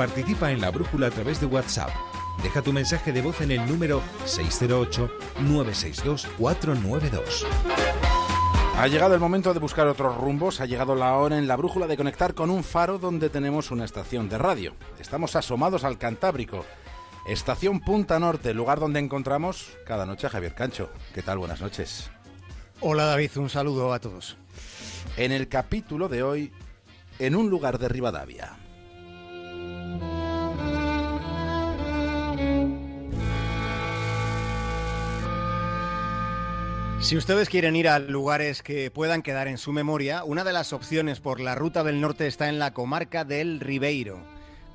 Participa en la brújula a través de WhatsApp. Deja tu mensaje de voz en el número 608-962-492. Ha llegado el momento de buscar otros rumbos, ha llegado la hora en la brújula de conectar con un faro donde tenemos una estación de radio. Estamos asomados al Cantábrico. Estación Punta Norte, lugar donde encontramos cada noche a Javier Cancho. ¿Qué tal? Buenas noches. Hola David, un saludo a todos. En el capítulo de hoy, en un lugar de Rivadavia. Si ustedes quieren ir a lugares que puedan quedar en su memoria, una de las opciones por la ruta del norte está en la comarca del Ribeiro,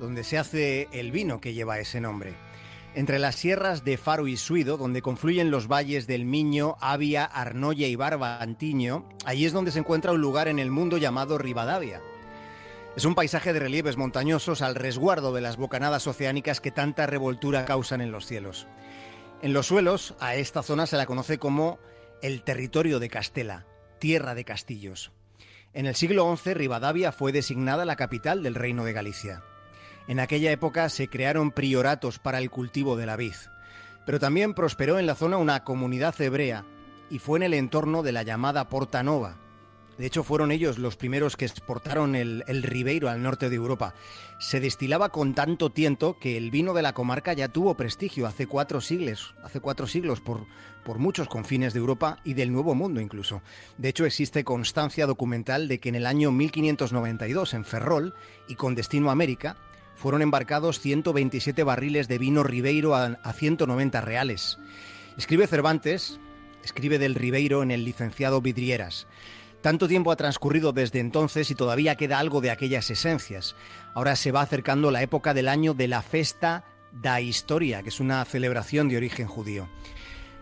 donde se hace el vino que lleva ese nombre. Entre las sierras de Faro y Suido, donde confluyen los valles del Miño, Avia, Arnoya y Barbantiño, allí es donde se encuentra un lugar en el mundo llamado Rivadavia. Es un paisaje de relieves montañosos al resguardo de las bocanadas oceánicas que tanta revoltura causan en los cielos. En los suelos, a esta zona se la conoce como el territorio de Castela, tierra de castillos. En el siglo XI, Rivadavia fue designada la capital del Reino de Galicia. En aquella época se crearon prioratos para el cultivo de la vid, pero también prosperó en la zona una comunidad hebrea y fue en el entorno de la llamada Porta Nova, de hecho, fueron ellos los primeros que exportaron el, Ribeiro al norte de Europa. Se destilaba con tanto tiento que el vino de la comarca ya tuvo prestigio hace cuatro siglos, hace cuatro siglos por, por muchos confines de Europa y del Nuevo Mundo incluso. De hecho, existe constancia documental de que en el año 1592 en Ferrol y con destino a América fueron embarcados 127 barriles de vino Ribeiro a, a 190 reales. Escribe Cervantes, escribe del Ribeiro en el licenciado Vidrieras. Tanto tiempo ha transcurrido desde entonces y todavía queda algo de aquellas esencias. Ahora se va acercando la época del año de la Festa da Historia, que es una celebración de origen judío.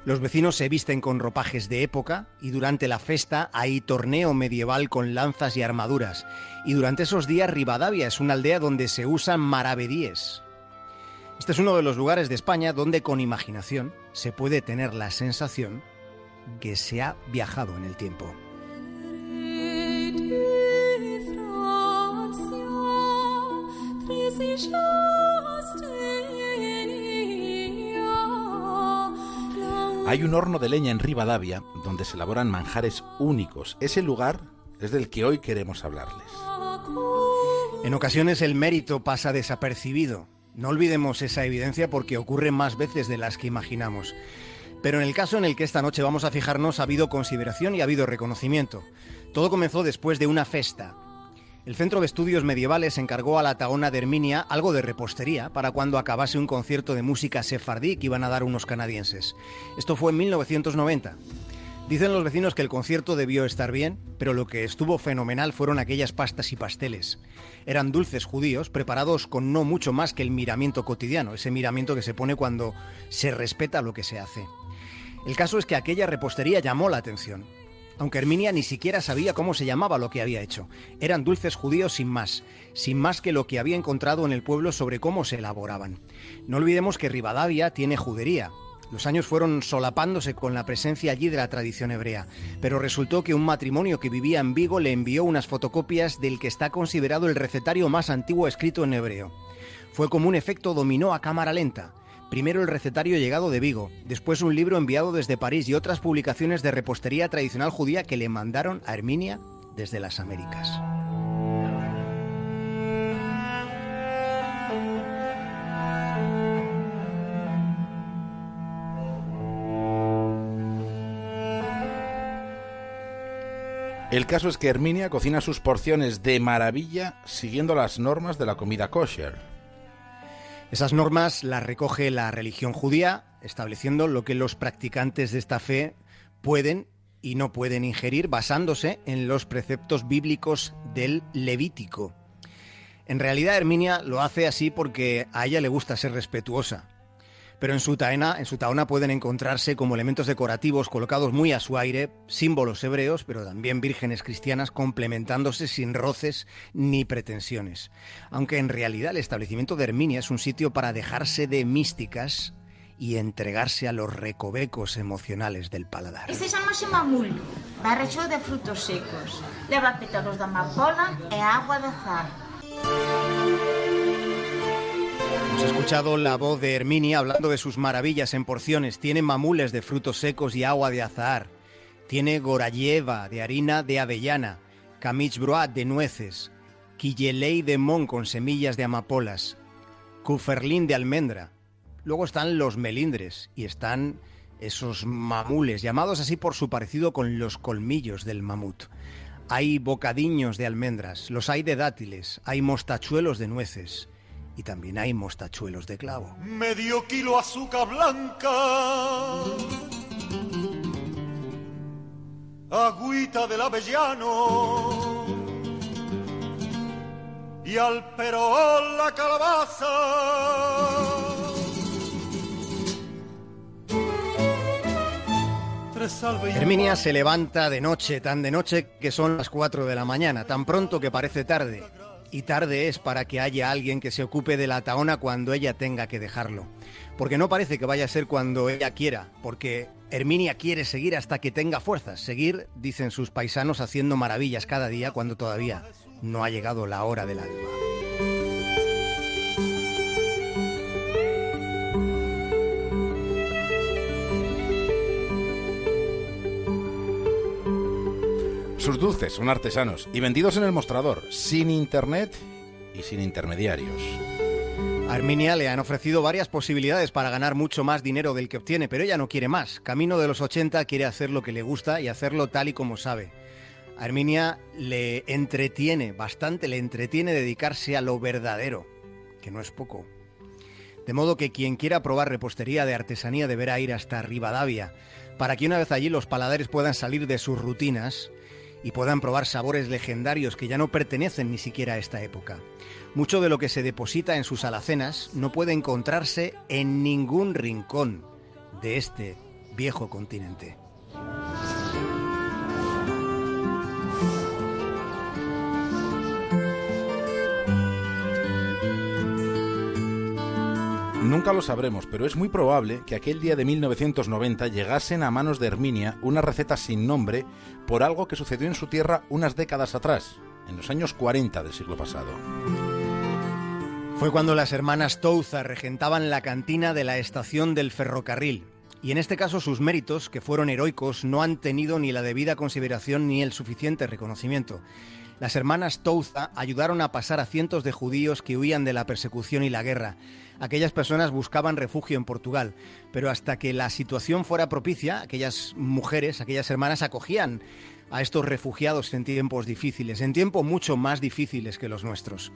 Los vecinos se visten con ropajes de época y durante la festa hay torneo medieval con lanzas y armaduras. Y durante esos días Rivadavia es una aldea donde se usan maravedíes. Este es uno de los lugares de España donde con imaginación se puede tener la sensación que se ha viajado en el tiempo. Hay un horno de leña en Rivadavia donde se elaboran manjares únicos. Ese lugar es del que hoy queremos hablarles. En ocasiones el mérito pasa desapercibido. No olvidemos esa evidencia porque ocurre más veces de las que imaginamos. Pero en el caso en el que esta noche vamos a fijarnos ha habido consideración y ha habido reconocimiento. Todo comenzó después de una festa, el Centro de Estudios Medievales encargó a la Taona de Herminia algo de repostería para cuando acabase un concierto de música sefardí que iban a dar unos canadienses. Esto fue en 1990. Dicen los vecinos que el concierto debió estar bien, pero lo que estuvo fenomenal fueron aquellas pastas y pasteles. Eran dulces judíos preparados con no mucho más que el miramiento cotidiano, ese miramiento que se pone cuando se respeta lo que se hace. El caso es que aquella repostería llamó la atención aunque Herminia ni siquiera sabía cómo se llamaba lo que había hecho. Eran dulces judíos sin más, sin más que lo que había encontrado en el pueblo sobre cómo se elaboraban. No olvidemos que Rivadavia tiene judería. Los años fueron solapándose con la presencia allí de la tradición hebrea, pero resultó que un matrimonio que vivía en Vigo le envió unas fotocopias del que está considerado el recetario más antiguo escrito en hebreo. Fue como un efecto dominó a cámara lenta. Primero el recetario llegado de Vigo, después un libro enviado desde París y otras publicaciones de repostería tradicional judía que le mandaron a Herminia desde las Américas. El caso es que Herminia cocina sus porciones de maravilla siguiendo las normas de la comida kosher. Esas normas las recoge la religión judía, estableciendo lo que los practicantes de esta fe pueden y no pueden ingerir basándose en los preceptos bíblicos del Levítico. En realidad Herminia lo hace así porque a ella le gusta ser respetuosa pero en su en taona pueden encontrarse como elementos decorativos colocados muy a su aire, símbolos hebreos, pero también vírgenes cristianas complementándose sin roces ni pretensiones. Aunque en realidad el establecimiento de Herminia es un sitio para dejarse de místicas y entregarse a los recovecos emocionales del paladar. Este llama mamul, barrecho de frutos secos. Leva pétalos de amapola e agua de azar. Escuchado la voz de Herminia hablando de sus maravillas en porciones. Tiene mamules de frutos secos y agua de azahar. Tiene gorayeva de harina de avellana, camich de nueces, quillelei de mon con semillas de amapolas, cuferlín de almendra. Luego están los melindres y están esos mamules, llamados así por su parecido con los colmillos del mamut. Hay bocadiños de almendras, los hay de dátiles, hay mostachuelos de nueces y también hay mostachuelos de clavo. Medio kilo azúcar blanca, agüita del avellano y al perol la calabaza. Herminia se levanta de noche, tan de noche que son las 4 de la mañana, tan pronto que parece tarde. Y tarde es para que haya alguien que se ocupe de la taona cuando ella tenga que dejarlo. Porque no parece que vaya a ser cuando ella quiera, porque Herminia quiere seguir hasta que tenga fuerzas. Seguir, dicen sus paisanos, haciendo maravillas cada día cuando todavía no ha llegado la hora del alba. Sus dulces son artesanos y vendidos en el mostrador, sin internet y sin intermediarios. Arminia le han ofrecido varias posibilidades para ganar mucho más dinero del que obtiene, pero ella no quiere más. Camino de los 80 quiere hacer lo que le gusta y hacerlo tal y como sabe. Arminia le entretiene, bastante le entretiene dedicarse a lo verdadero, que no es poco. De modo que quien quiera probar repostería de artesanía deberá ir hasta Rivadavia, para que una vez allí los paladares puedan salir de sus rutinas y puedan probar sabores legendarios que ya no pertenecen ni siquiera a esta época. Mucho de lo que se deposita en sus alacenas no puede encontrarse en ningún rincón de este viejo continente. Nunca lo sabremos, pero es muy probable que aquel día de 1990 llegasen a manos de Herminia una receta sin nombre por algo que sucedió en su tierra unas décadas atrás, en los años 40 del siglo pasado. Fue cuando las hermanas Touza regentaban la cantina de la estación del ferrocarril. Y en este caso sus méritos, que fueron heroicos, no han tenido ni la debida consideración ni el suficiente reconocimiento. Las hermanas Touza ayudaron a pasar a cientos de judíos que huían de la persecución y la guerra. Aquellas personas buscaban refugio en Portugal, pero hasta que la situación fuera propicia, aquellas mujeres, aquellas hermanas acogían a estos refugiados en tiempos difíciles, en tiempos mucho más difíciles que los nuestros.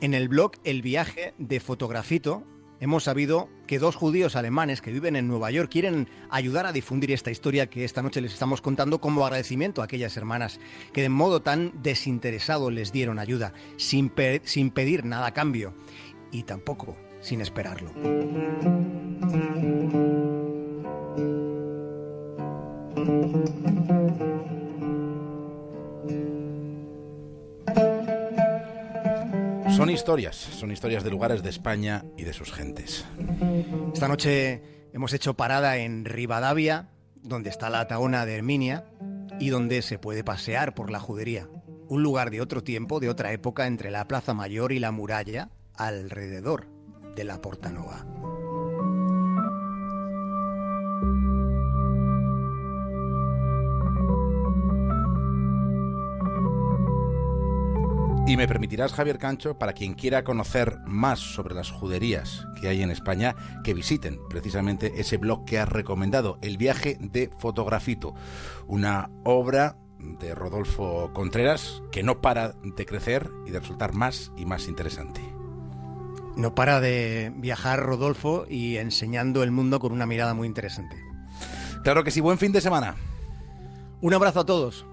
En el blog El viaje de Fotografito hemos sabido que dos judíos alemanes que viven en Nueva York quieren ayudar a difundir esta historia que esta noche les estamos contando como agradecimiento a aquellas hermanas que de modo tan desinteresado les dieron ayuda, sin, sin pedir nada a cambio y tampoco sin esperarlo. Son historias, son historias de lugares de España y de sus gentes. Esta noche hemos hecho parada en Rivadavia, donde está la Taona de Herminia y donde se puede pasear por la judería. Un lugar de otro tiempo, de otra época, entre la Plaza Mayor y la muralla, alrededor de la Portanova. Y me permitirás, Javier Cancho, para quien quiera conocer más sobre las juderías que hay en España, que visiten precisamente ese blog que has recomendado, El viaje de Fotografito, una obra de Rodolfo Contreras que no para de crecer y de resultar más y más interesante. No para de viajar Rodolfo y enseñando el mundo con una mirada muy interesante. Claro que sí, buen fin de semana. Un abrazo a todos.